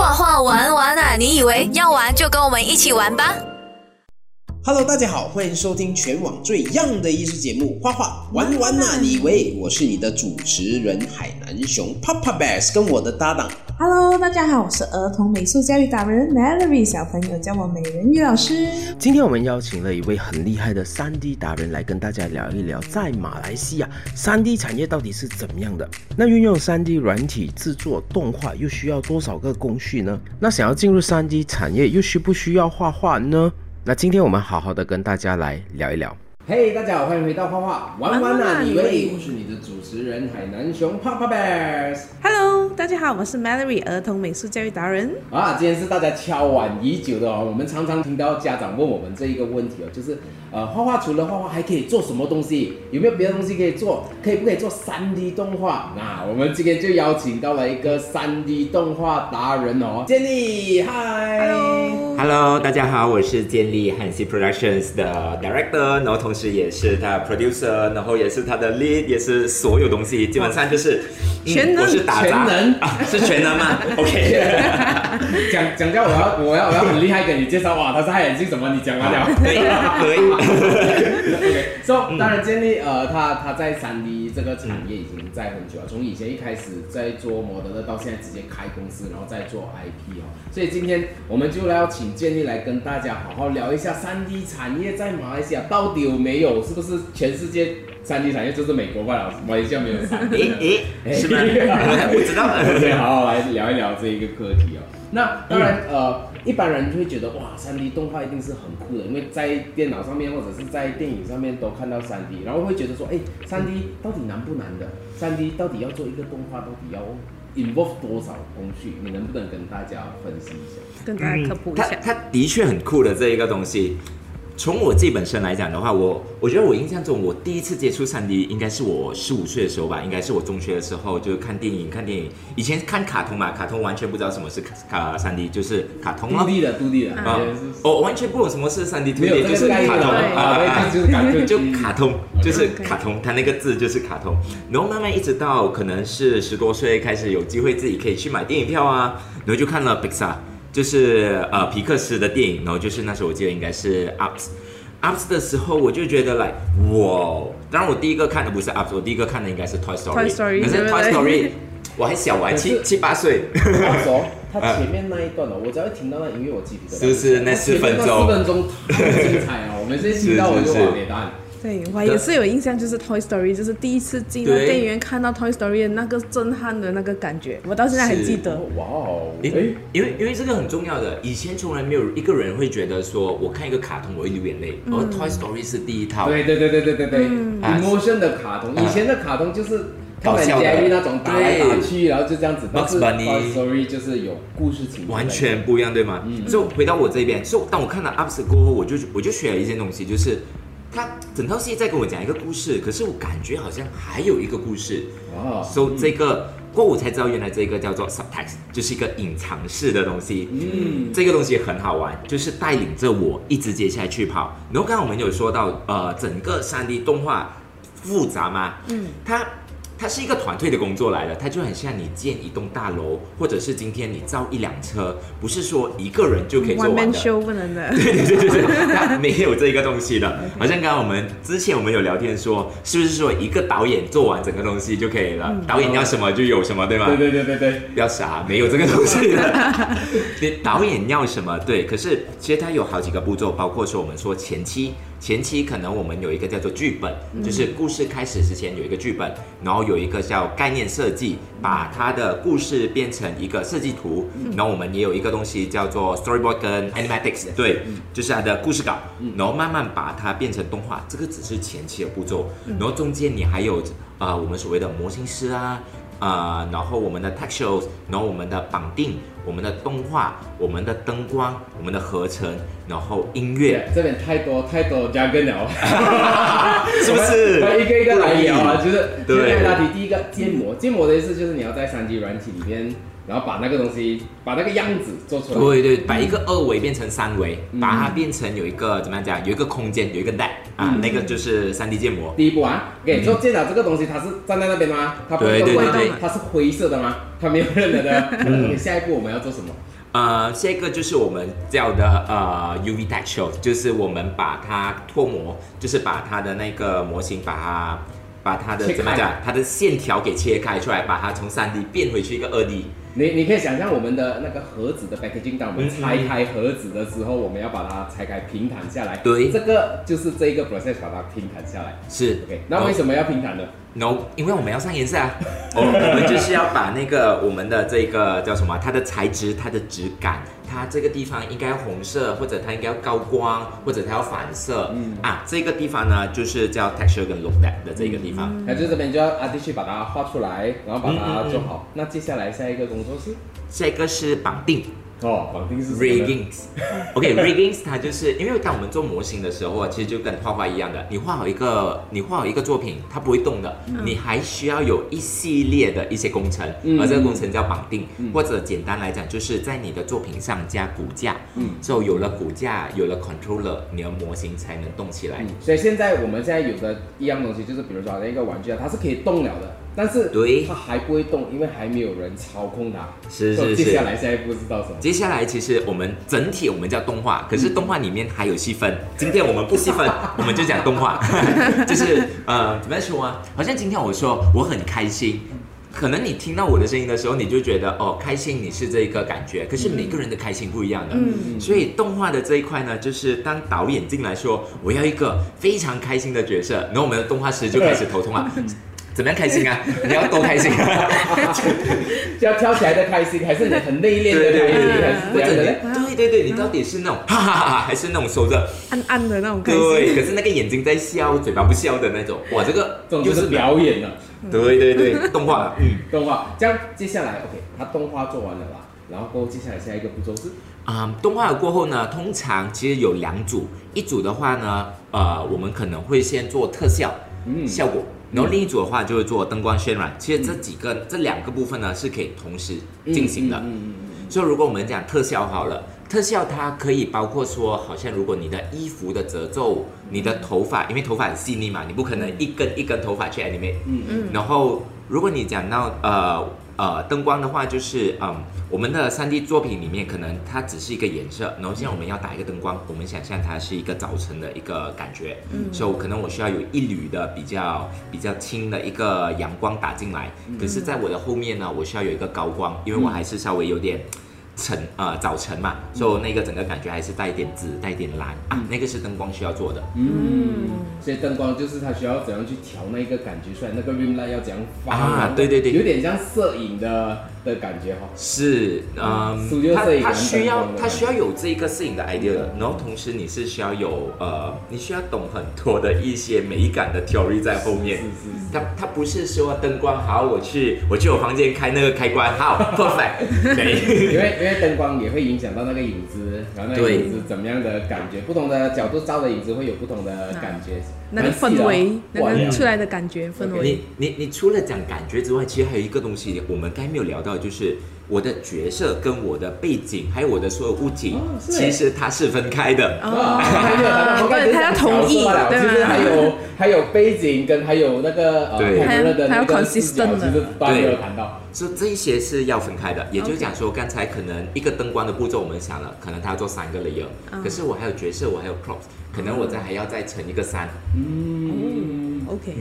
画画玩玩啊！你以为要玩就跟我们一起玩吧。Hello，大家好，欢迎收听全网最 young 的艺术节目《画画玩玩啊、你以为我是你的主持人海南熊 Papa Bears，跟我的搭档 Hello，大家好，我是儿童美术教育达人 Mallory，小朋友叫我美人鱼老师。今天我们邀请了一位很厉害的 3D 达人来跟大家聊一聊，在马来西亚 3D 产业到底是怎么样的？那运用 3D 软体制作动画又需要多少个工序呢？那想要进入 3D 产业又需不需要画画呢？那今天我们好好的跟大家来聊一聊。嘿大家好，欢迎回到画画玩玩啊你以为你以为我是你的主持人海南熊 Papa Bears。Hello，大家好，我是 Mallory，儿童美术教育达人。啊，今天是大家敲碗已久的哦。我们常常听到家长问我们这一个问题哦，就是呃，画画除了画画还可以做什么东西？有没有别的东西可以做？可以不可以做 3D 动画？那我们今天就邀请到了一个 3D 动画达人哦，建立，嗨 Hello，Hello，大家好，我是建立汉西 Productions 的 Director，然后同时也是他的 Producer，然后也是他的 Lead，也是所有东西，基本上就是、嗯全能我是打杂全能啊，是全能吗？OK，讲讲叫我要我要我要很厉害给你介绍哇，他是害眼镜什么？你讲完了。可以可以，OK，so、当然建立呃，他他在三 D 这个产业已经在很久了，从以前一开始在做模特的，到现在直接开公司，然后再做 IP 哦。所以今天我们就要请建立来跟大家好好聊一下三 D 产业在马来西亚到底有没有？是不是全世界三 D 产业就是美国罢了？马来西亚没有三 D。诶诶，是吗？我不知道。对，好好来聊一聊这一个课题哦。那当然，呃，一般人就会觉得哇，三 D 动画一定是很酷的，因为在电脑上面或者是在电影上面都看到三 D，然后会觉得说，哎，三 D 到底难不难的？三 D 到底要做一个动画，到底要 involve 多少工序？你能不能跟大家分析一下？跟大家科普一它下。它的确很酷的这一个东西。从我自己本身来讲的话，我我觉得我印象中，我第一次接触三 D 应该是我十五岁的时候吧，应该是我中学的时候，就是看电影，看电影。以前看卡通嘛，卡通完全不知道什么是卡三 D，就是卡通咯。杜地的，杜地的，啊，我完全不懂什么是 3D 没有 2D，就是卡通啊，对就是卡通就卡通，就是卡通，它那个字就是卡通。然后慢慢一直到可能是十多岁开始有机会自己可以去买电影票啊，然后就看了 Pixar，就是呃皮克斯的电影，然后就是那时候我记得应该是 Ups。Ups 的时候，我就觉得 like，哇！当然，我第一个看的不是 Ups，我第一个看的应该是 Toy Story。Toy Story，可是 Toy Story，我还小，我还七七八岁。他前面那一段哦，我只要一听到那音乐，我鸡皮疙瘩。就是那四分钟四分钟太精彩了，我每次一听到我就是是哇，给答案。对我也是有印象，就是 Toy Story，就是第一次进到对电影院看到 Toy Story 的那个震撼的那个感觉，我到现在还记得。哇哦，因哎，因为因为这个很重要的，以前从来没有一个人会觉得说，我看一个卡通我会流眼泪，而 Toy Story 是第一套，对对对对对对对嗯，emotion 的卡通，以前的卡通就是。搞笑的。那种打来打去，然后就这样子。但是 Toy Story 就是有故事情完全不一样，对吗？嗯。所以回到我这边，所以当我看了 Ups 过后，我就我就学了一件东西，就是他整套戏在跟我讲一个故事，可是我感觉好像还有一个故事，哦，所以这个过我才知道原来这个叫做 subtext，就是一个隐藏式的东西。嗯，这个东西很好玩，就是带领着我一直接下去跑。然后刚刚我们有说到，呃，整个三 D 动画复杂吗？嗯，它它是一个团队的工作来的，它就很像你建一栋大楼，或者是今天你造一辆车，不是说一个人就可以做 One 完。Show 不能的。对对对对对，它没有这个东西的。好像刚刚我们之前我们有聊天说，是不是说一个导演做完整个东西就可以了？导演要什么就有什么，对吗？对对对对对，不要傻，没有这个东西的。你导演要什么？对，可是其实它有好几个步骤，包括说我们说前期，前期可能我们有一个叫做剧本，就是故事开始之前有一个剧本，然后有一个叫概念设计，把它的故事变成一个设计图，然后我们也有一个东西叫做 storyboard 跟 animatics，对，就是它的故事稿，然后慢慢把它变成动画，这个只是前期的步骤，然后中间你还有啊、呃我们所谓的模型师啊。啊、然后我们的 textiles，然后我们的绑定，我们的动画，我们的灯光，我们的合成，然后音乐，这边太多太多 jargon 了，是不是？一个一个来聊啊，就是第一个大题第一个建模，建模的意思就是你要在三 D 软体里面然后把那个东西，把那个样子做出来。对对，把一个二维变成三维，嗯把它变成有一个怎么样讲，有一个空间，有一个 deck 啊，嗯那个就是三 D 建模。第一步啊，OK，做建模这个东西它是站在那边的吗？它不会动它是灰色的吗？它没有任何的。OK，下一步我们要做什么？呃，下一个就是我们叫的呃 UV texture，就是我们把它脱模，就是把它的那个模型把它把它的怎么讲，它的线条给切开出来，把它从三 D 变回去一个二 D。你你可以想象我们的那个盒子的 packaging，当我们拆开盒子的时候，我们要把它拆开平弹下来。对这个就是这一个 process 把它平弹下来。是 OK，那为什么要平弹呢？No，因为我们要上颜色啊，哦 我们就是要把那个我们的这个叫什么，它的材质、它的质感，它这个地方应该要红色，或者它应该要高光，或者它要反射，嗯。啊，这个地方呢就是叫 texture 跟 look that 的这个地方。那就这边就要阿弟去把它画出来，然后把它嗯嗯嗯。做好。那接下来下一个工作是？这个是绑定哦，绑定是什么呢？Riggings。OK，riggings 它就是因为当我们做模型的时候啊，其实就跟画画一样的，你画好一个你画好一个作品，它不会动的，你还需要有一系列的一些工程，嗯。而这个工程叫绑定，嗯。或者简单来讲，就是在你的作品上加骨架。嗯。所以有了骨架，有了 controller，你的模型才能动起来。嗯，所以现在我们现在有的一样东西，就是比如说那个玩具啊，它是可以动了的，但是对它还不会动，因为还没有人操控它。是是是接下来下一步是到什么？接下来，其实我们整体我们叫动画，可是动画里面还有细分。今天我们不细分，我们就讲动画，就是呃，怎么样说啊？好像今天我说我很开心，可能你听到我的声音的时候，你就觉得哦，开心你是这个感觉，可是每个人的开心不一样的。嗯所以动画的这一块呢，就是当导演进来说我要一个非常开心的角色，然后我们的动画师就开始头痛啊。怎么样开心啊？你要多开心啊！就 要跳起来的开心，还是你很内敛的对对开心，对还是怎样的对对对，你到底是那种 哈哈哈哈，还是那种收着暗暗的那种开对，心。可是那个眼睛在笑，嘴巴不笑的那种，哇，这个就是表演了。对对对，动画，嗯动画，这样接下来 OK，它动画做完了啦，然后过后接下来下一个步骤是啊、动画过后呢，通常其实有两组，一组的话呢，呃，我们可能会先做特效，嗯效果。然后另一组的话就会做灯光渲染，其实这几个、这两个部分呢是可以同时进行的。嗯嗯嗯嗯。所以如果我们讲特效好了，特效它可以包括说，好像如果你的衣服的褶皱、你的头发，因为头发很细腻嘛，你不可能一根一根头发去 animate。嗯嗯。然后如果你讲到呃呃灯光的话，就是嗯我们的三 D 作品里面可能它只是一个颜色，然后现在我们要打一个灯光，我们想象它是一个早晨的一个感觉，嗯，所以可能我需要有一缕的比较比较轻的一个阳光打进来，可是在我的后面呢，我需要有一个高光，因为我还是稍微有点。晨呃早晨嘛，所以那个整个感觉还是带一点紫，带一点蓝啊，那个是灯光需要做的。嗯，所以灯光就是它需要怎样去调那个感觉出来，那个 rim light 要怎样发啊对对对。有点像摄影的的感觉哈。是，嗯跟它需要灯光的它需要有这一个摄影的 idea 的，然后同时你是需要有呃，你需要懂很多的一些美感的 theory 在后面。是是是。他他不是说灯光好，我去我去我房间开那个开关，好 perfect，没。因为因为灯光也会影响到那个影子，然后那个影子怎么样的感觉，不同的角度照的影子会有不同的感觉，那个氛围，那个出来的感觉氛围。你，你你除了讲感觉之外，其实还有一个东西我们刚才没有聊到，就是我的角色跟我的背景，还有我的所有物景，哦其实它是分开的。对他要同意对吗其实还有还有背景跟还有那个呃对。看人的那还有 consistent 其实都还没有谈到。所以这一些是要分开的，也就是讲说，刚才可能一个灯光的步骤我们想了，可能它要做三个 layer，、嗯可是我还有角色，我还有 props，可能我再还要再乘一个三。嗯，OK，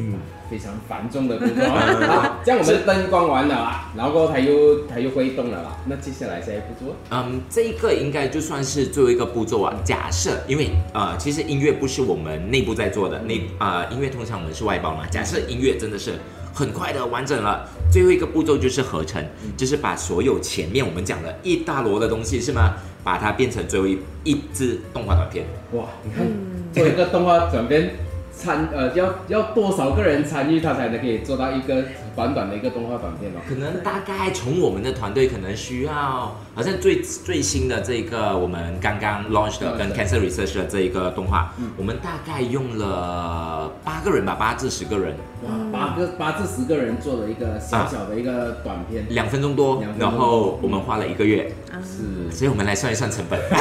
非常繁重的步骤 啊。好，这样我们灯光完了啊，然后它又它又会动了啦。那接下来下一步做？嗯，这一个应该就算是最后一个步骤啊。假设，因为呃，其实音乐不是我们内部在做的，内啊、音乐通常我们是外包嘛。假设音乐真的是很快的完整了，最后一个步骤就是合成，就是把所有前面我们讲的一大摞的东西是吗？把它变成最后一一支动画短片。哇，你看做一个动画短片参呃要要多少个人参与，他才能可以做到一个短短的一个动画短片哦。可能大概从我们的团队可能需要，好像最最新的这个我们刚刚 launch 的跟 Cancer Research 的这一个动画，我们大概用了八个人吧，八至十个人，哇，八个八至十个人做了一个小小的一个短片，两分钟多两，分钟。然后我们花了一个月，是。所以我们来算一算成本。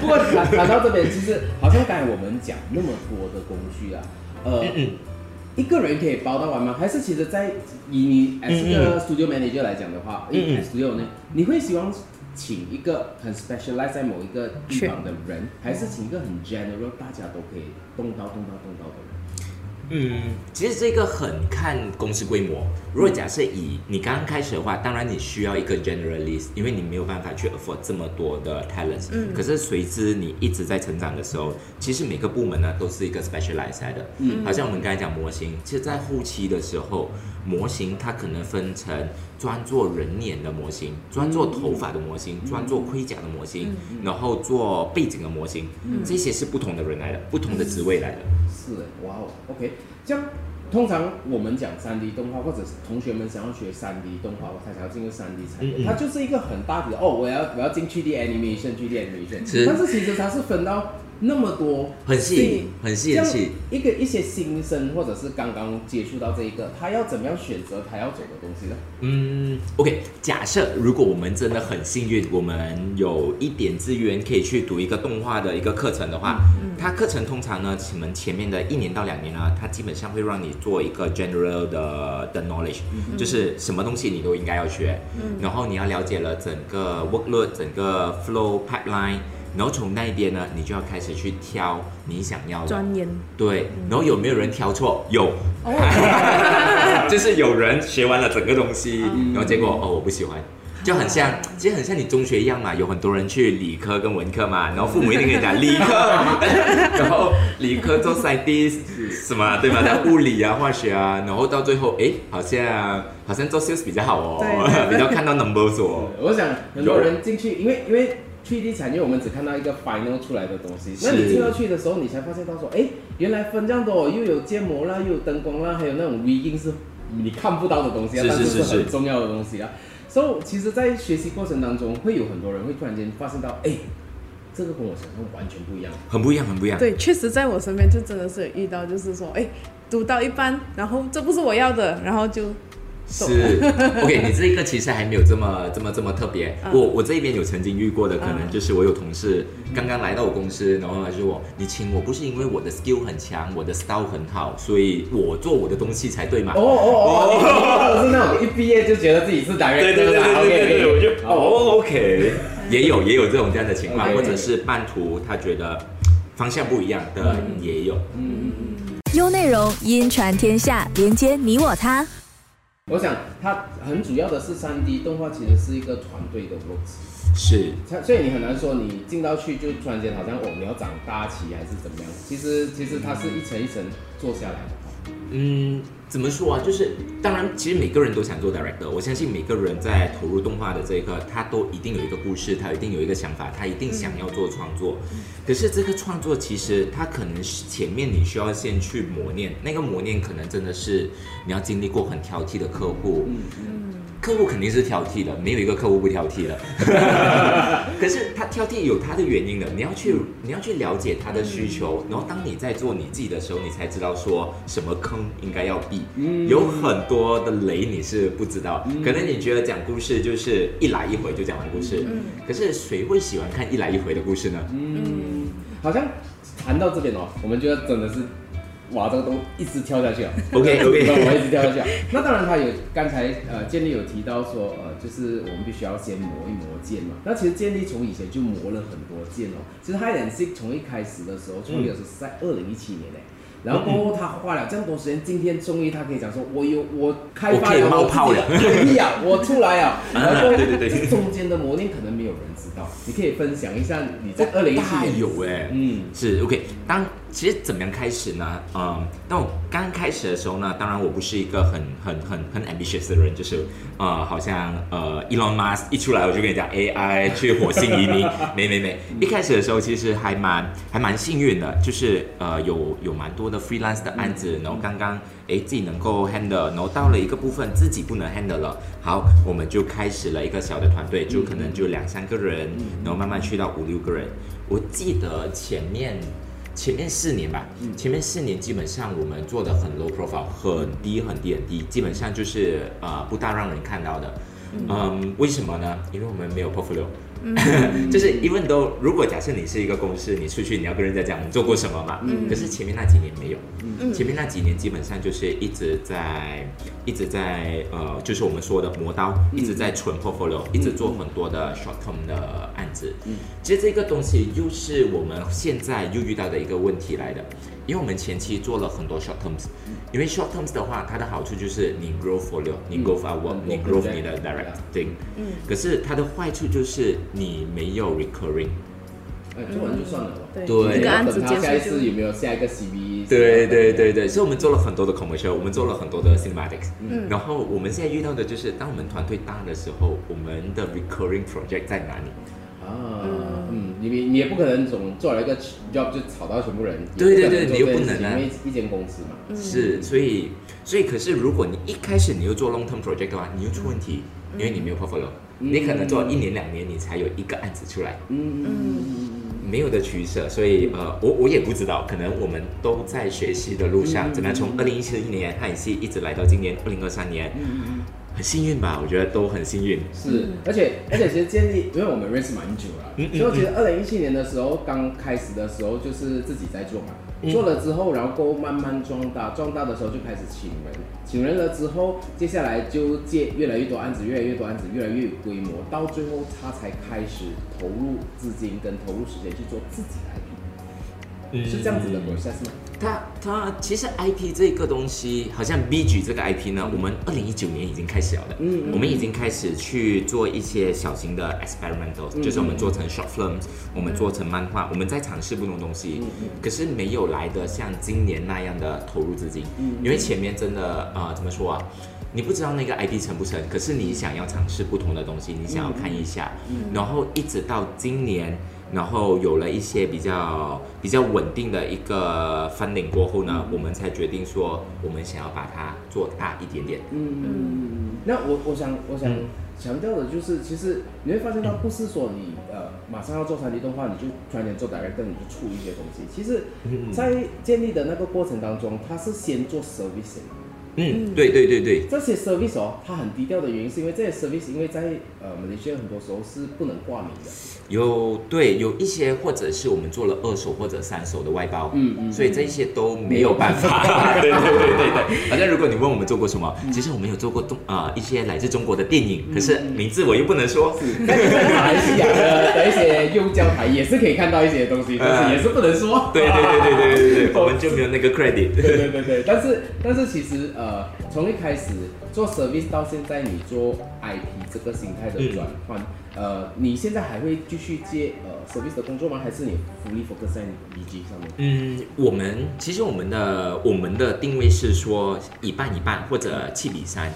不过谈谈到这边，其实好像刚才我们讲那么多的工序啊，呃，一个人可以包到完吗？还是其实在以你 as 一个 studio manager 来讲的话，嗯嗯。嗯 studio 呢，你会希望请一个很 specialize 在某一个地方的人，还是请一个很 general 大家都可以动刀动刀动刀动刀嗯，其实这个很看公司规模。如果假设以你刚刚开始的话，当然你需要一个 generalist，因为你没有办法去 afford 这么多的 talents。嗯。可是随之你一直在成长的时候，其实每个部门呢都是一个 specialized 来的。嗯。好像我们刚才讲模型，其实在后期的时候，模型它可能分成专做人脸的模型、专做头发的模型、专做盔甲的模型，然后做背景的模型，这些是不同的人来的，不同的职位来的。是哎，哇哦，OK，这样通常我们讲三 D 动画，或者是同学们想要学三 D 动画，他想要进入三 D 产业，嗯嗯。它就是一个很大的哦，我要我要进 3D animation，3D animation，是。但是其实它是分到那么多，很细，很细。一个一些新生或者是刚刚接触到这一个，他要怎么样选择他要走的东西呢？嗯，OK，假设如果我们真的很幸运，我们有一点资源可以去读一个动画的一个课程的话，它课程通常呢，你们前面的一年到两年呢，它基本上会让你做一个 general 的的 knowledge，、就是什么东西你都应该要学，然后你要了解了整个 workload、整个 flow pipeline。然后从那边呢，你就要开始去挑你想要的钻研。对，然后有没有人挑错？有，就是有人学完了整个东西，然后结果哦我不喜欢，就很像，其实很像你中学一样嘛，有很多人去理科跟文科嘛，然后父母一定跟你讲理科，然后理科做 science 什么对吗？在物理啊、化学啊，然后到最后哎，好像好像做 sales 比较好哦，对 比较看到 numbers 哦。我想很多人进去，因为因为 3D 产业我们只看到一个 final 出来的东西，那你进到去的时候，你才发现到说，哎，原来分这样多，又有建模啦，又有灯光啦，还有那种 rigging 是你看不到的东西啊，是但是是是是很重要的东西啊。所以其实，在学习过程当中，会有很多人会突然间发现到，哎，这个跟我想象完全不一样。很不一样，很不一样。对，确实在我身边就真的是有遇到，就是说，哎，读到一半，然后这不是我要的，然后就。是，OK，你这一个其实还没有这么这么这么特别。嗯我我这边有曾经遇过的，可能就是我有同事刚刚来到我公司，然后他就说我，你请我不是因为我的 skill 很强，我的 style 很好，所以我做我的东西才对嘛？哦哦哦，是那种一毕业就觉得自己是 director 对对对对对对对，我就哦 OK，也有也有这种这样的情况或者是半途他觉得方向不一样的也有。嗯嗯嗯优内容，音传天下，连接你我他。我想它很主要的是三 D 动画，其实是一个团队的 work。是，它所以你很难说你进到去就突然间好像哦你要长大起还是怎么样，其实其实它是一层一层做下来的。嗯，怎么说啊？就是当然，其实每个人都想做 director，我相信每个人在投入动画的这一刻，他都一定有一个故事，他一定有一个想法，他一定想要做创作。可是这个创作其实他可能是前面你需要先去磨练，那个磨练可能真的是你要经历过很挑剔的客户。客户肯定是挑剔的，没有一个客户不挑剔的。可是他挑剔有他的原因的，你要去你要去了解他的需求，然后当你在做你自己的时候，你才知道说什么坑应该要避。有很多的雷你是不知道，可能你觉得讲故事就是一来一回就讲完故事，可是谁会喜欢看一来一回的故事呢？嗯，好像谈到这边哦，我们觉得真的是。哇，这个东一直跳下去啊。OK，OK 我一直跳下去了。那当然，他有刚才呃建立有提到说，呃，就是我们必须要先磨一磨剑嘛。那其实建立从以前就磨了很多剑哦。其实 Hide and Seek 从一开始的时候创立的时候是在二零一七年嘞。然后过后他花了这么多时间，今天终于他可以讲说，我有我开发了冒泡了我自己的能力啊，我出来啊。然后对对对这中间的磨练可能没有人知道，你可以分享一下你在二零一七年有哎、嗯是 OK。当其实怎么样开始呢？嗯，当我刚开始的时候呢，当然我不是一个很很很很 ambitious 的人，就是呃，好像呃，Elon Musk 一出来我就跟你讲 AI 去火星移民，没没没。一开始的时候其实还蛮还蛮幸运的，就是呃有有蛮多的 freelance 的案子，然后刚刚诶自己能够 handle，然后到了一个部分自己不能 handle 了，好，我们就开始了一个小的团队，就可能就两三个人，然后慢慢去到五六个人。我记得前面前面四年吧，前面四年基本上我们做的很 low profile，很低很低很低，基本上就是呃不大让人看到的。嗯，为什么呢？因为我们没有 portfolio。就是 even though 如果假设你是一个公司，你出去你要跟人家讲你做过什么嘛，可是前面那几年没有，前面那几年基本上就是一直在一直在呃，就是我们说的磨刀，一直在存 portfolio，一直做很多的 short term 的案子。其实这个东西又是我们现在又遇到的一个问题来的，因为我们前期做了很多 short terms，因为 short terms 的话，它的好处就是你 grow folio，你 grow our work，你 grow 你的 direct thing，嗯，可是它的坏处就是你没有 recurring。哎，做完就算了吧。对，对。这个案子等他下一次有没有下一个 CV？对对对对，所以我们做了很多的 commercial，我们做了很多的 cinematics，嗯，然后我们现在遇到的就是，当我们团队大的时候，我们的 recurring project 在哪里？啊，嗯，你你也不可能总做了一个 job 就炒到全部人。对对对你又不能啊。因为一间公司嘛。是，所以所以可是如果你一开始你又做 long term project 的话，你又出问题，因为你没有 portfolio，、你可能做一年两年你才有一个案子出来，嗯。嗯。没有的取舍，所以呃，我我也不知道，可能我们都在学习的路上，怎么样从二零一七年汉语系一直来到今年二零二三年，很幸运吧？我觉得都很幸运。是，而且而且其实建立，因为我们认识蛮久了，嗯嗯所以我觉得二零一七年的时候刚开始的时候就是自己在做嘛，嗯做了之后，然后过后慢慢壮大，壮大的时候就开始请人，请人了之后，接下来就接越来越多案子，越来越多案子，越来越有规模，到最后他才开始投入资金跟投入时间去做自己的 IP，、是这样子的 process 吗？它它其实 IP 这个东西，好像 BG 这个 IP 呢，我们二零一九年已经开始了的，嗯嗯。我们已经开始去做一些小型的 experimental，、就是我们做成 short films，我们做成漫画，我们在尝试不同东西，可是没有来的像今年那样的投入资金，因为前面真的呃怎么说啊？你不知道那个 IP 成不成，可是你想要尝试不同的东西，你想要看一下，然后一直到今年，然后有了一些比较比较稳定的一个 funding 过后呢，我们才决定说我们想要把它做大一点点。嗯，那我我想我想嗯强调的就是，其实你会发现它，不是说你呃马上要做三 D 动画，你就突然间做 director，你就出一些东西。其实，嗯在建立的那个过程当中，它是先做 service 的。嗯，对对对对，这些 service 哦，它很低调的原因是因为这些 service，因为在呃马来西亚很多时候是不能挂名的。有对有一些或者是我们做了二手或者三手的外包，嗯嗯所以这些都没有办法。对对对对对，反正如果你问我们做过什么，其实我们有做过中啊、一些来自中国的电影，可是名字我又不能说。在马来西亚的的一些幼教台也是可以看到一些东西，但是也是不能说。对对对对对对对，我们就没有那个 credit。对对对对，但是但是其实呃，从一开始做 service 到现在，你做 IP 这个形态的转换，呃，你现在还会继续接呃 service 的工作吗？还是你 fully focus 在 BG 上面？嗯，我们其实我们的我们的定位是说一半一半或者七比三。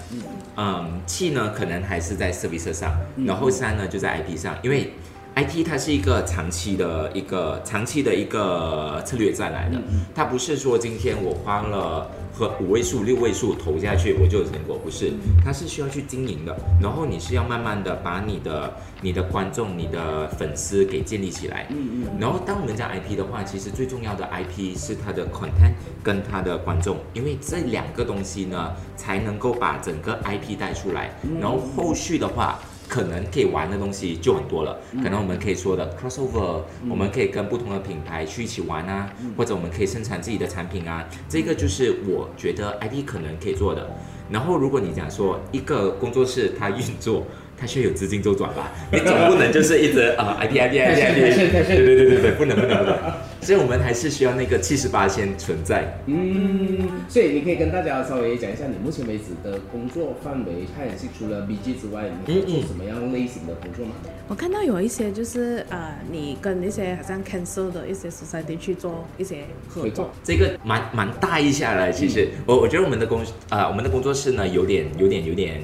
嗯，七呢可能还是在 service 上，然后三呢就在 IP 上，因为 IP 它是一个长期的一个长期的一个策略战来的，它不是说今天我花了和五位数、六位数投下去我就有成果，不是，它是需要去经营的，然后你是要慢慢的把你的你的观众、你的粉丝给建立起来，嗯嗯然后当我们讲 IP 的话，其实最重要的 IP 是它的 content 跟它的观众，因为这两个东西呢，才能够把整个 IP 带出来。然后后续的话，可能可以玩的东西就很多了。可能我们可以说的 crossover，、我们可以跟不同的品牌去一起玩啊，或者我们可以生产自己的产品啊，这个就是我觉得 ID 可能可以做的。然后如果你讲说一个工作室它运作。它需要有资金周转吧，你总不能就是一直啊、IP IP IP 太炫 IP，太炫太炫对对对对对，不能不能不能，所以我们还是需要那个七十八先存在。嗯，所以你可以跟大家稍微讲一下你目前为止的工作范围，它也是除了 BG 之外，你会做什么样类型的工作吗？我看到有一些就是呃，你跟一些好像 cancel 的一些 society 去做一些合作。这个蛮蛮大一下来，其实。我我觉得我们的工啊、我们的工作室呢，有点有点有点有点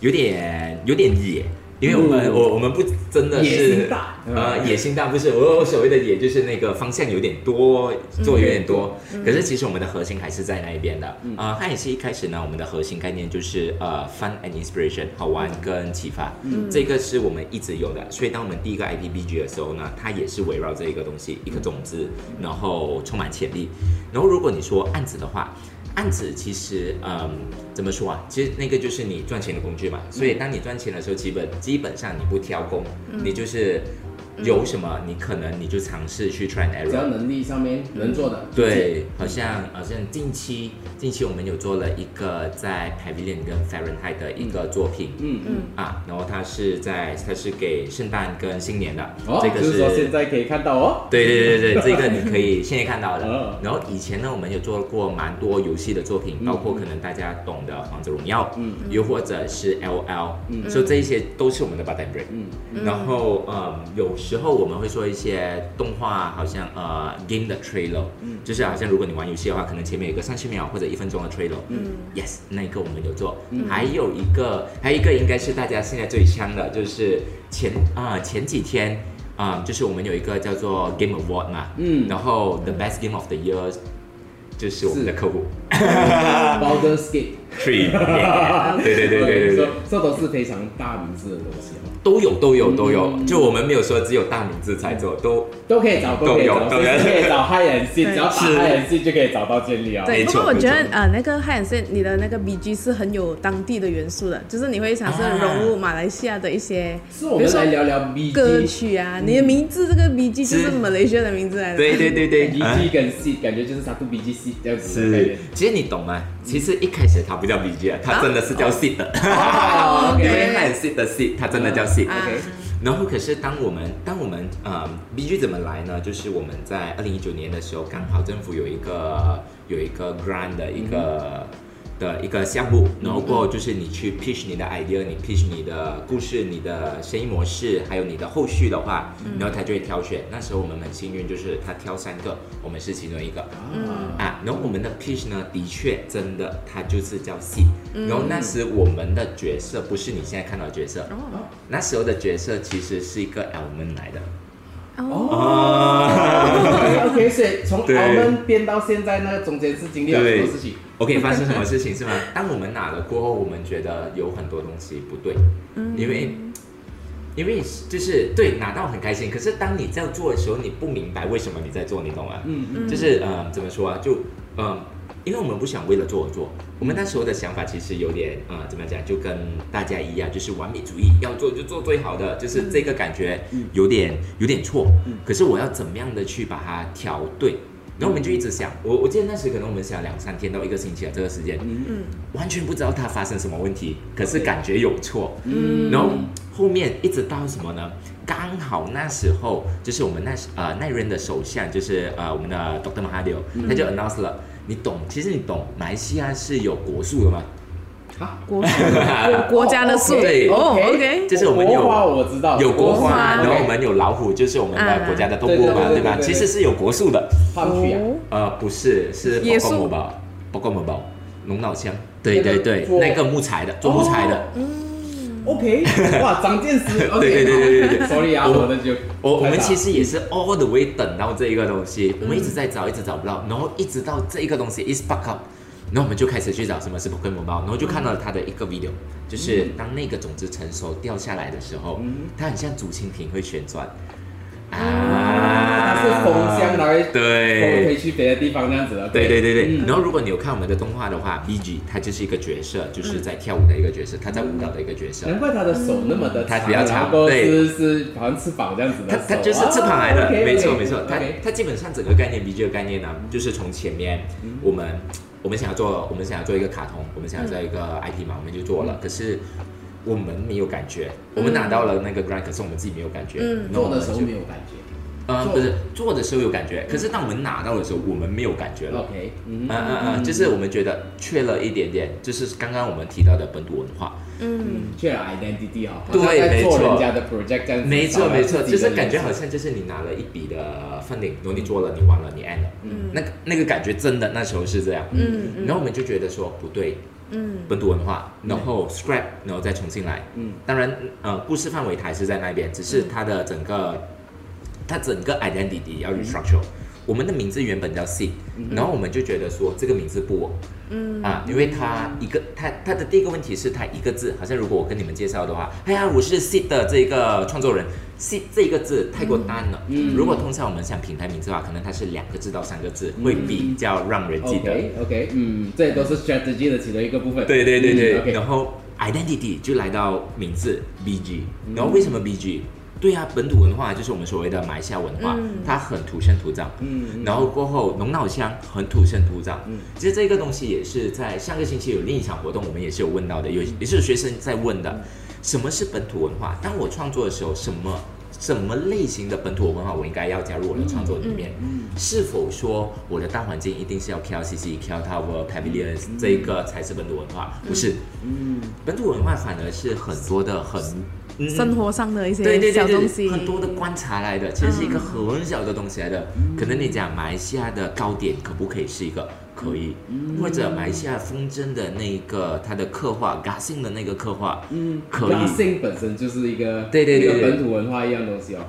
有点有点野，因为我们我我们不真的野是心大。呃野心大不是我我所谓的野就是那个方向有点多，做有点多，可是其实我们的核心还是在那一边的。呃，汉语系一开始呢，我们的核心概念就是呃 fun and inspiration 好玩跟启发，这个是我们一直有的。所以当我们第一个 IPBG 的时候呢，它也是围绕这一个东西，一个种子，然后充满潜力。然后如果你说案子的话，案子其实，嗯，怎么说啊？其实那个就是你赚钱的工具嘛。所以当你赚钱的时候，基本基本上你不挑工，你就是有什么，你可能你就尝试去 try and 只要 error。能力上面能做的，对，好像好像近期近期我们有做了一个在 Pavilion 跟 Fahrenheit 的一个作品，嗯嗯，啊，然后它是在它是给圣诞跟新年的，哦，这个就是说现在可以看到哦，对对对对，这个你可以现在看到嗯的。然后以前呢，我们有做过蛮多游戏的作品，包括可能大家懂的《王者荣耀》，嗯，又或者是 L L，嗯，所以这一些都是我们的 button break。嗯，然后嗯，有时候我们会做一些动画，好像呃 game 的 trailer，嗯，就是好像如果你玩游戏的话，可能前面有一个三十秒或者一分钟的 trailer，嗯，yes，那一个我们有做。还有一个，还有一个应该是大家现在最香的，就是前啊、前几天。啊、就是我们有一个叫做 Game Award 嘛，嗯。然后 The Best Game of the Year 就是我们的客户。Baldur's Gate，Tree，对对对对对对，这都是非常大名字的东西哦，都有都有都有，就我们没有说只有大名字才做，都都可以找，都可以找，都有随时可以找 High and Seek，对。只要打是。High and Seek 就可以找到建立啊。对，不过我觉得呃，那个汉线你的那个 BG 是很有当地的元素的，就是你会尝试啊融入马来西亚的一些，是我们来聊聊 BG 歌曲啊，你的名字这个 BG 就是。是马来西亚的名字来的。对对对对，啊 BG 跟 Seed 感觉就是杀毒 BG Seed 这样子是。，其实你懂吗？其实一开始它不叫 BG 啊，它真的是叫 Seed 的，哦因为它很 Seed 的 Seed，它真的叫。啊。OK，然后可是当我们当我们呃 BG 怎么来呢？就是我们在二零一九年的时候，刚好政府有一个有一个 grant 的一个、的一个项目，然后过后就是你去 pitch 你的 idea，你 pitch 你的故事、你的生意模式，还有你的后续的话，然后他就会挑选。那时候我们很幸运，就是他挑三个，我们是其中一个。啊，啊，然后我们的 pitch 呢，的确真的，它就是叫 seed。然后那时我们的角色不是你现在看到的角色，哦那时候的角色其实是一个 element 来的。哦 OK，所以从对澳门变到现在，呢中间是经历了很多事情。OK，发生什么事情是吗？当我们拿了过后，我们觉得有很多东西不对，因为因为就是对拿到很开心，可是当你在做的时候，你不明白为什么你在做，你懂吗？嗯嗯，就是呃，怎么说啊？就嗯、呃，因为我们不想为了做而做，我们那时候的想法其实有点呃，怎么讲，就跟大家一样，就是完美主义，要做就做最好的，就是这个感觉有点有点错。可是我要怎么样的去把它调对？然后我们就一直想，我我记得那时可能我们想两三天到一个星期啊，这个时间，嗯完全不知道它发生什么问题，可是感觉有错。嗯然后后面一直到什么呢？刚好那时候就是我们那时呃那任的首相就是呃我们的 Dr. Mahathir，他就 announce 了，你懂？其实你懂，马来西亚是有国树的吗？啊，国国 国家的树对。哦，OK，就是我们有国花我知道，有国花，然后我们有老虎，就是我们的国家的动物嘛，对对对对对吧？对对其实是有国树的，放去啊，哦。呃，不是，是野树？包括某宝，包括某宝，龙脑枪，对对对，那个木材的，做木材的。OK，哇，长见识。OK，对对对对对对，Sorry 啊，我我的就我我们其实实也是 all the way 等到这一个东西，我们一直在找，一直找不到，然后一直到这一个东西 is back up，然后我们就开始去找什么是 Pokemon 包，然后就看到了它的一个 video，就是当那个种子成熟掉下来的时候，它很像竹蜻蜓会旋转啊，它是风箱，然后风可对以。去别的地方这样子的。对对对对，嗯然后如果你有看我们的动画的话，BG 它就是一个角色，就是在跳舞的一个角色，他在舞蹈的一个角色。难怪他的手那么的它比较长对是是好像翅膀这样子的手。它它就是翅膀来的，没错没错。它 OK 它基本上整个概念 B G 的概念呢，就是从前面我们我们想要做我们想要做一个卡通，我们想要做一个 I P 嘛，我们就做了。可是我们没有感觉，我们拿到了那个 grant，可是我们自己没有感觉。嗯那我们就做的时候没有感觉。呃，不是做的时候有感觉，可是当我们拿到的时候，我们没有感觉了。OK，嗯嗯嗯嗯，就是我们觉得缺了一点点，就是刚刚我们提到的本土文化。嗯，缺了 identity 哈，对没错人家的 project。没错没错，就是感觉好像。就是你拿了一笔的 funding，然后你做了，你完了，你 end 了，嗯，那个那个感觉真的那时候是这样，嗯嗯然后我们就觉得说不对，嗯，本土文化，然后 scrap，然后再重新来，嗯，当然，呃，故事范围还是在那边，只是它的整个，它整个 identity 要 restructure。我们的名字原本叫 C，然后我们就觉得说这个名字不稳，嗯。啊，因为它一个它它的第一个问题是它一个字，好像如果我跟你们介绍的话，哎呀，我是 C 的这个创作人，C 这个字太过单了，嗯，如果通常我们想品牌名字的话，可能它是两个字到三个字，会比较让人记得。OK，嗯，这都是 strategy 的其中一个部分。对对对对，然后 identity 就来到名字 BG，然后为什么 BG？对啊，本土文化就是我们所谓的马来西亚文化，它很土生土长。嗯，然后过后龙脑香很土生土长。嗯，其实这个东西也是在上个星期有另一场活动，我们也是有问到的，有也是学生在问的，什么是本土文化？当我创作的时候，什么什么类型的本土文化我应该要加入我的创作里面？嗯，是否说我的大环境一定是要 KLCC、KL Tower、Pavilions 这一个才是本土文化？不是，嗯，本土文化反而是很多的很。生活上的一些小东西，很多的观察来的，其实是一个很小的东西来的。可能你讲马来西亚的糕点可不可以是一个可以，或者马来西亚风筝的那个它的刻画 i n 的那个刻画，嗯，可以。n 本身就是一个对对对本土文化一样东西哦。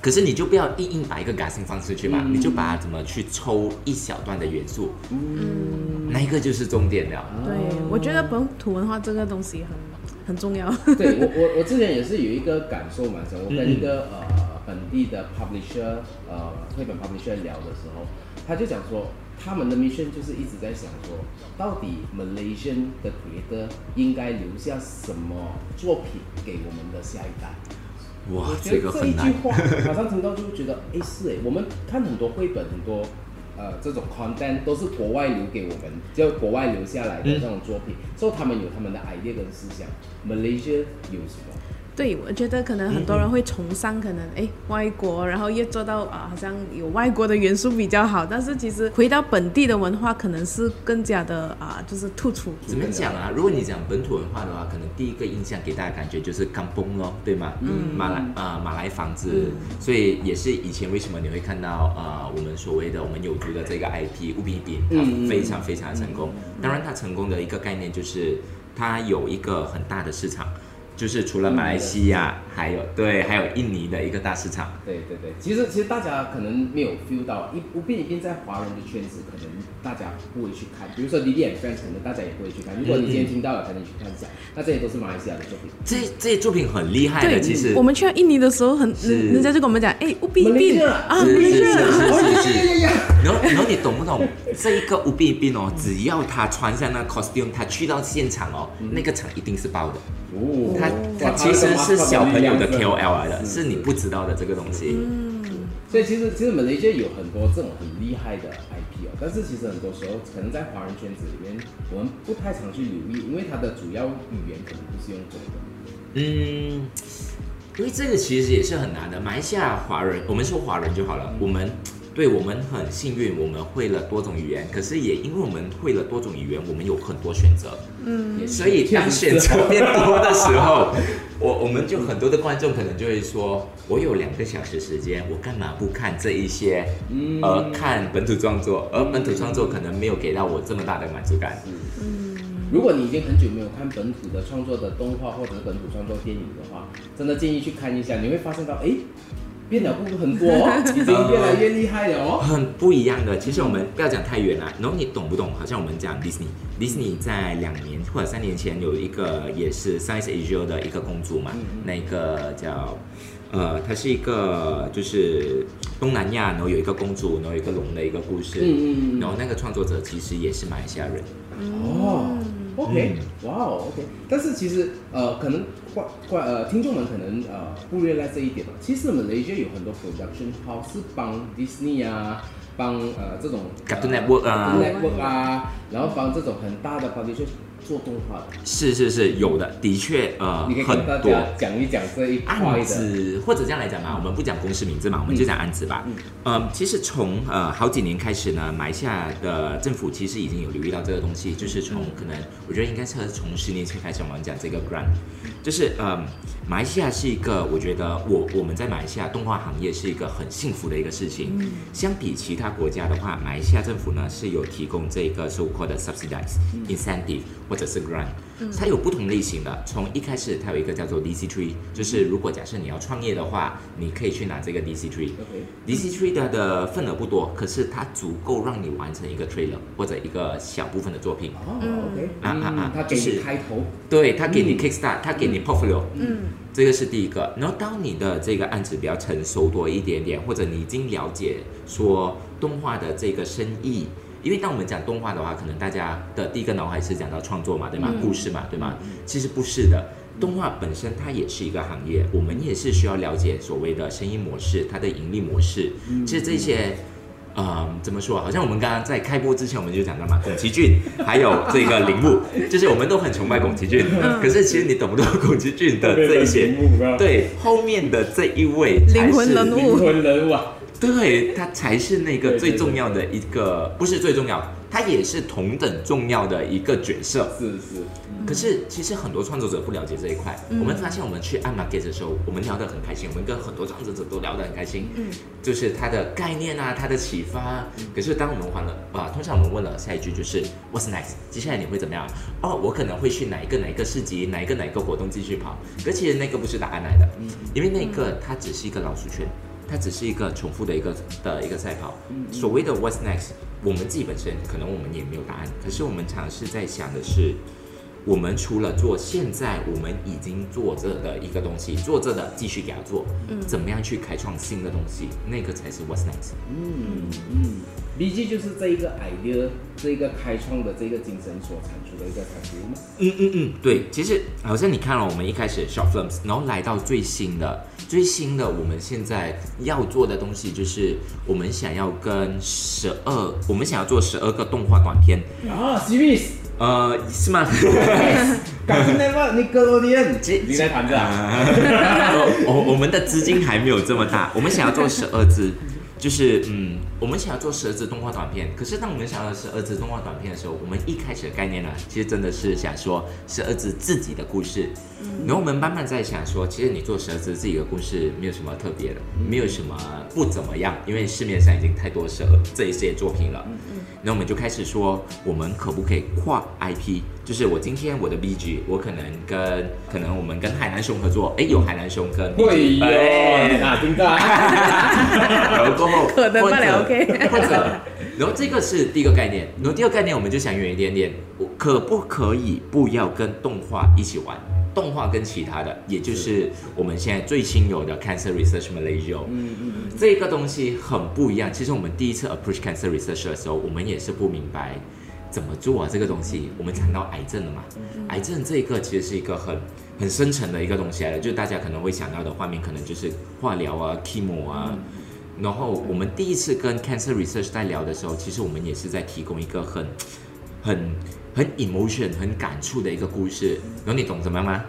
可是你就不要硬硬把一个感性放出去嘛，你就把它怎么去抽一小段的元素，嗯，那一个就是重点了。对，我觉得本土文化这个东西很很重要。对我 我我之前也是有一个感受蛮深，我跟一个呃本地的 publisher 呃绘本 publisher 聊的时候，他就讲说他们的 mission 就是一直在想说，到底 Malaysian 的 creator 应该留下什么作品给我们的下一代。哇，这个这一句话 马上听到就觉得，哎是哎，我们看很多绘本，很多呃这种 content 都是国外留给我们，就国外留下来的这种作品，所以他们有他们的 idea 跟思想，Malaysia 有什么？对，我觉得可能很多人会崇尚可能哎外国，然后越做到啊好像有外国的元素比较好，但是其实回到本地的文化可能是更加的啊就是突出。怎么讲啊？如果你讲本土文化的话，可能第一个印象给大家感觉就是钢崩咯，对吗？嗯。马来啊马来房子，所以也是以前为什么你会看到啊我们所谓的我们有族的这个 IP 乌比比，它非常非常成功。当然它成功的一个概念就是它有一个很大的市场。就是除了马来西亚，还有对，还有印尼的一个大市场。对对对，其实其实大家可能没有 feel 到，一不变一变在华人的圈子，可能大家不会去看。比如说《李连非常成的，大家也不会去看。如果你今天听到了，可能去看一下。那这些都是马来西亚的作品。这这些作品很厉害的，其实。我们去印尼的时候，很人家就跟我们讲，哎，乌比比啊，是是是是。然后然后你懂不懂？这一个乌比比哦，只要他穿上那 costume，他去到现场哦，那个场一定是爆的。哦，他他其实是小朋友的 KOL 来的，是你不知道的这个东西。嗯，所以其实其实马来西亚有很多这种很厉害的 IP 哦，但是其实很多时候可能在华人圈子里面，我们不太常去留意，因为它的主要语言可能不是用中文。嗯，因为这个其实也是很难的。马来西亚华人，我们说华人就好了，我们。对我们很幸运，我们会了多种语言，可是也因为我们会了多种语言，我们有很多选择。嗯，所以当选择变多的时候，我我们就很多的观众可能就会说，我有两个小时时间，我干嘛不看这一些，嗯而看本土创作，而本土创作可能没有给到我这么大的满足感。嗯，如果你已经很久没有看本土的创作的动画或者是本土创作电影的话，真的建议去看一下，你会发现到，哎。变了不很多，已经越来越厉害了哦。很不一样的，其实我们不要讲太远了。然后你懂不懂？好像我们讲 Disney，Disney 在两年或者三年前有一个也是 Science Asia 的一个公主嘛，那个叫呃，它是一个就是东南亚，然后有一个公主，然后有一个龙的一个故事。嗯嗯嗯。然后那个创作者其实也是马来西亚人。哦。OK，哇哦，OK，但是其实呃，可能怪怪呃，听众们可能呃忽略了这一点吧。其实我们雷军有很多 production house 是帮 Disney 啊，帮呃这种 Cartoon Network 啊，Network 啊，然后帮这种很大的 publisher 做动画的，是是是有的，的确呃你可以很多。跟大家讲一讲这一案。子或者这样来讲嘛，我们不讲公司名字嘛，我们就讲案子吧。嗯，其实从呃好几年开始呢，马来西亚的政府其实已经有留意到这个东西，就是从可能我觉得应该是从十年前开始，我们讲这个 grant，就是嗯，马来西亚是一个我觉得我我们在马来西亚动画行业是一个很幸福的一个事情。嗯相比其他国家的话，马来西亚政府呢是有提供这个 so called subsidize incentive 或者是 grant。它有不同类型的，从一开始它有一个叫做 DC Tree，就是如果假设你要创业的话，你可以去拿这个 DC Tree。OK，DC Tree 的的份额不多，可是它足够让你完成一个 trailer 或者一个小部分的作品。哦，OK，啊啊啊嗯他给就是你开头，对，它给你嗯 kickstart，它给你 portfolio，嗯，这个是第一个。然后当你的这个案子比较成熟多一点点，或者你已经了解说动画的这个生意，因为当我们讲动画的话，可能大家的第一个脑海是讲到创作嘛，对吗？故事嘛，对吗？其实不是的。动画本身它也是一个行业，我们也是需要了解所谓的生意模式，它的盈利模式。其实这些嗯，怎么说啊？好像我们刚刚在开播之前我们就讲到嘛，宫崎骏 还有这个铃木，就是我们都很崇拜宫崎骏。可是其实你懂不懂宫崎骏的这一些？对，后面的这一位才灵魂是人物灵魂人物啊，对他才是那个最重要的一个，不是最重要，他也是同等重要的一个角色。是是，可是其实很多创作者不了解这一块。我们发现我们去按 market 的时候，我们聊得很开心，我们跟很多创作者都聊得很开心。嗯，就是它的概念啊，它的启发。可是当我们还了啊，通常我们问了下一句就是 What's next？接下来你会怎么样？哦，我可能会去哪一个哪一个市集，哪一个哪一个活动继续跑。可其实那个不是答案来的，因为那个它只是一个老鼠圈。它只是一个重复的一个的一个赛跑。所谓的 What's next，我们自己本身可能我们也没有答案，可是我们尝试在想的是，我们除了做现在我们已经做着的一个东西，做着的继续给它做，嗯怎么样去开创新的东西，那个才是 What's next。嗯嗯，BG 就是这一个 idea，这一个开创的这个精神所产出的一个产物吗？嗯嗯嗯，对，其实好像你看了我们一开始 short films，然后来到最新的，最新的我们现在要做的东西就是我们想要跟十二，我们想要做十二个动画短片，啊，series，呃，是吗？你哥罗迪恩，你在谈着啊？我我们的资金还没有这么大，我们想要做十二支，就是嗯，我们想要做十二支动画短片。可是当我们想要十二支动画短片的时候，我们一开始的概念呢，其实真的是想说十二支自己的故事。然后我们慢慢在想说，其实你做十二支自己的故事没有什么特别的，没有什么不怎么样，因为市面上已经太多十二这一些作品了。然后我们就开始说，我们可不可以跨 IP？就是我今天我的 BG，我可能跟可能我们跟海南熊合作，哎，有海南熊跟 BG，会哟，哎哪听到？然后过后可能不了 OK 或者，然后这个是第一个概念，然后第二个概念我们就想远一点点，我可不可以不要跟动画一起玩？动画跟其他的，也就是我们现在最新有的 Cancer Research Malaysia，嗯嗯这个东西很不一样。其实我们第一次 approach cancer research 的时候，我们也是不明白怎么做啊这个东西。我们谈到癌症了嘛，癌症这个其实是一个很很深层的一个东西来的，就大家可能会想到的画面，可能就是化疗啊、chemo 啊。然后我们第一次跟 cancer research 在聊的时候，其实我们也是在提供一个很很很 emotion 很感触的一个故事。然后你懂什么样吗？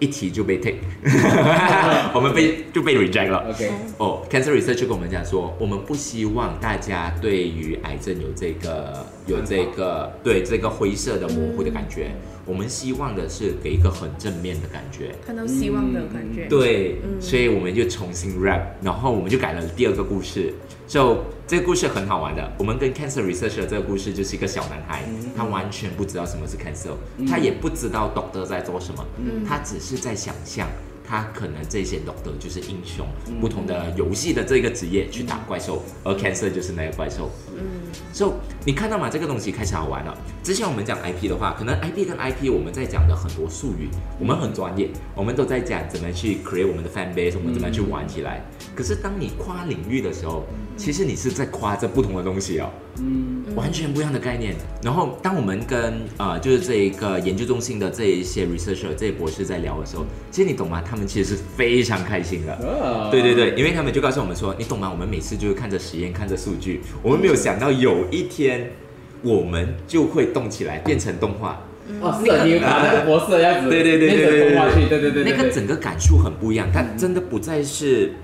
一提就被 take，我们被就被 reject 了。，OK，哦，Cancer Research 就跟我们讲说，我们不希望大家对于癌症有这个有这个对这个灰色的模糊的感觉，我们希望的是给一个很正面的感觉。看到希望的感觉。对，所以我们就重新 rap，然后我们就改了第二个故事。就这个故事很好玩的，我们跟 Cancer Research 的这个故事就是一个小男孩，他完全不知道什么是 cancer，他也不知道 doctor 在做什么，他只是在想象。他可能这些 doctor 就是英雄，不同的游戏的这个职业去打怪兽，而 cancer 就是那个怪兽。嗯所以你看到吗？这个东西开始好玩了。之前我们讲 IP 的话，可能 IP 跟 IP 我们在讲的很多术语，我们很专业，我们都在讲怎么去 create 我们的 fan base，我们怎么样去玩起来。可是当你跨领域的时候，其实你是在夸着不同的东西哦。嗯完全不一样的概念。然后，当我们跟呃，就是这一个研究中心的这一些 researcher、这些博士在聊的时候，其实你懂吗？他们其实是非常开心的。啊对对对，因为他们就告诉我们说，你懂吗？我们每次就是看着实验，看着数据，我们没有想到有一天我们就会动起来，变成动画。哦，是的，你把那个博士的样子对对对对变成对动画去，对对对对，那个整个感触很不一样，它真的不再是它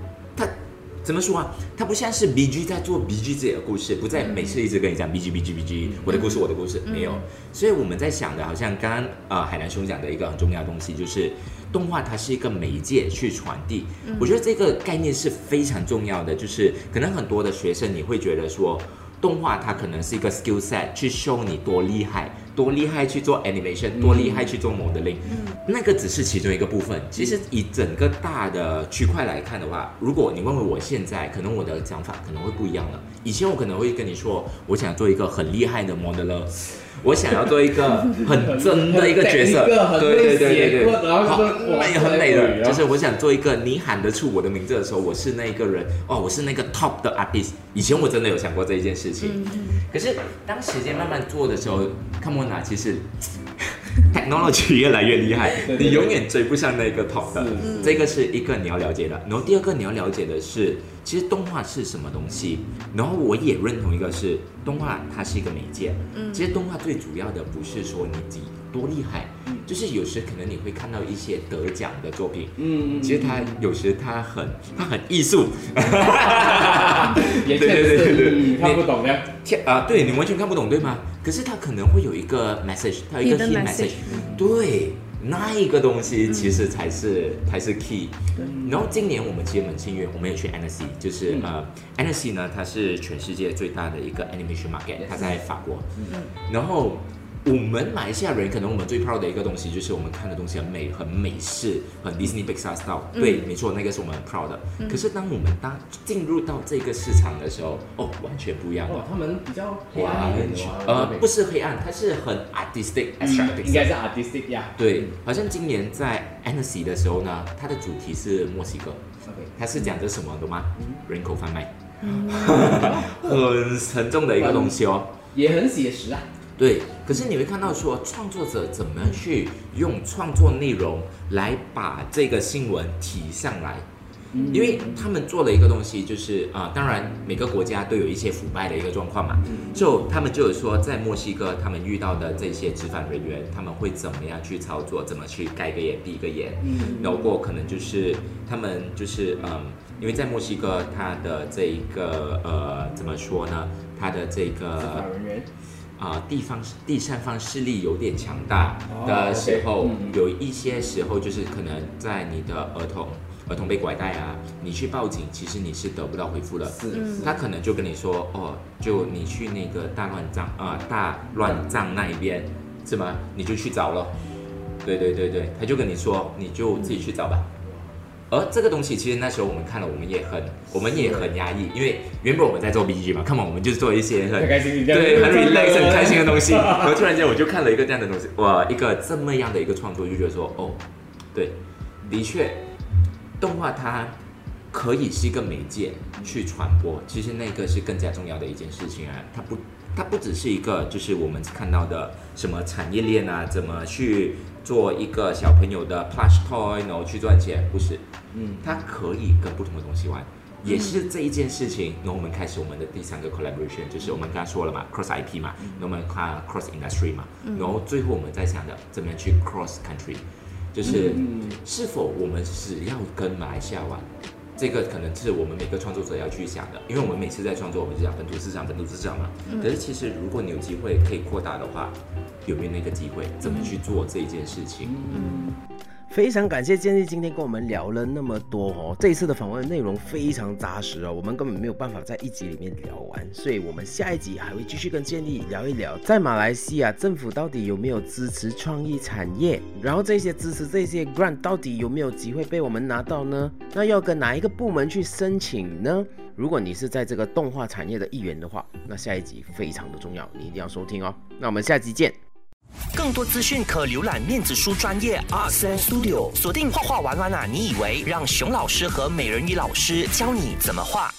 怎么说啊？它不像是 B G 在做 B G 自己的故事，不再每次一直跟你讲 B G B G B G 我的故事我的故事没有。所以我们在想的，好像刚刚呃海南兄讲的一个很重要的东西，就是动画它是一个媒介去传递。我觉得这个概念是非常重要的，就是可能很多的学生你会觉得说。动画它可能是一个 skill set，去 show 你多厉害，多厉害去做 animation，多厉害去做 modeling，嗯、那个只是其中一个部分。其实以整个大的区块来看的话，如果你问问我现在，可能我的想法可能会不一样了。以前我可能会跟你说，我想做一个很厉害的 modeler。我想要做一个很真的一个角色，对对对对对，会写歌然后好就是哇美很美的，就是我想做一个你喊得出我的名字的时候，我是那一个人哦，我是那个 top 的 artist。以前我真的有想过这一件事情，可是当时间慢慢做的时候，come on 啊，其实 technology 越来越厉害，你永远追不上那个 top 的。这个是一个你要了解的，然后第二个你要了解的是，其实动画是什么东西。然后我也认同一个是，动画它是一个媒介。嗯其实动画最主要的不是说你自己多厉害，就是有时可能你会看到一些得奖的作品，嗯嗯其实它有时它很它很艺术，也对对对对看不懂的。天啊，对你完全看不懂，对吗？可是它可能会有一个 message，它有一个 key message，message，对，那一个东西其实才是、才是 key。然后今年我们其实蛮幸运，我们也去 NSC，就是、呃 NSC 呢，它是全世界最大的一个 animation market，它在法国。嗯。然后我们马来西亚人可能我们最 proud 的一个东西，就是我们看的东西很美、很美式、很 Disney Pixar style。对，没错，那个是我们很 proud 的。可是当我们当进入到这个市场的时候，哦，完全不一样了。哦，他们比较黑暗一点，呃，不是，黑暗，它是很 artistic abstract，、应该是 artistic 呀。对，好像今年在 Annecy 的时候呢，它的主题是墨西哥，OK，它是讲的什么懂吗？人口贩卖，很沉重的一个东西哦。也很写实啊。对，可是你会看到说，创作者怎么去用创作内容来把这个新闻提上来，因为他们做了一个东西，就是啊、当然每个国家都有一些腐败的一个状况嘛，就他们就有说，在墨西哥他们遇到的这些执法人员，他们会怎么样去操作，怎么去盖一个眼闭一个眼，然后过可能就是他们就是嗯，因为在墨西哥他的这一个呃怎么说呢，他的这个啊、地方第三方势力有点强大的时候，有一些时候就是可能在你的儿童儿童被拐带啊，你去报警，其实你是得不到回复的。是他可能就跟你说，哦，就你去那个大乱葬啊、大乱葬那一边是吗？你就去找咯。对对对对，他就跟你说，你就自己去找吧。而这个东西，其实那时候我们看了，我们也很，我们也很压抑，因为原本我们在做 BG 嘛，看嘛，我们就做一些很开开心对，很 relax、很开心的东西。然后突然间我就看了一个这样的东西，哇，一个这么样的一个创作，就觉得说，哦，对，的确，动画它可以是一个媒介去传播，其实那个是更加重要的一件事情啊，它不。它不只是一个，就是我们看到的什么产业链啊，怎么去做一个小朋友的 plush toy，然后去赚钱，不是，嗯，它可以跟不同的东西玩，也是这一件事情。然后我们开始我们的第三个 collaboration，就是我们刚刚说了嘛，cross IP 嘛，那我们看 cross industry 嘛，然后最后我们在想的怎么样去 cross country，就是嗯是否我们只要跟马来西亚玩。这个可能是我们每个创作者要去想的，因为我们每次在创作，我们就讲本土市场，本土市场嘛。可是其实如果你有机会可以扩大的话，有没有那个机会？怎么去做这一件事情？非常感谢建议今天跟我们聊了那么多哦，这一次的访问内容非常扎实哦，我们根本没有办法在一集里面聊完，所以我们下一集还会继续跟建议聊一聊，在马来西亚政府到底有没有支持创意产业，然后这些支持这些 grant 到底有没有机会被我们拿到呢？那要跟哪一个部门去申请呢？如果你是在这个动画产业的一员的话，那下一集非常的重要，你一定要收听哦。那我们下集见。更多资讯可浏览面子书专业 Art Sen Studio，锁定画画玩玩啊！你以为让熊老师和美人鱼老师教你怎么画？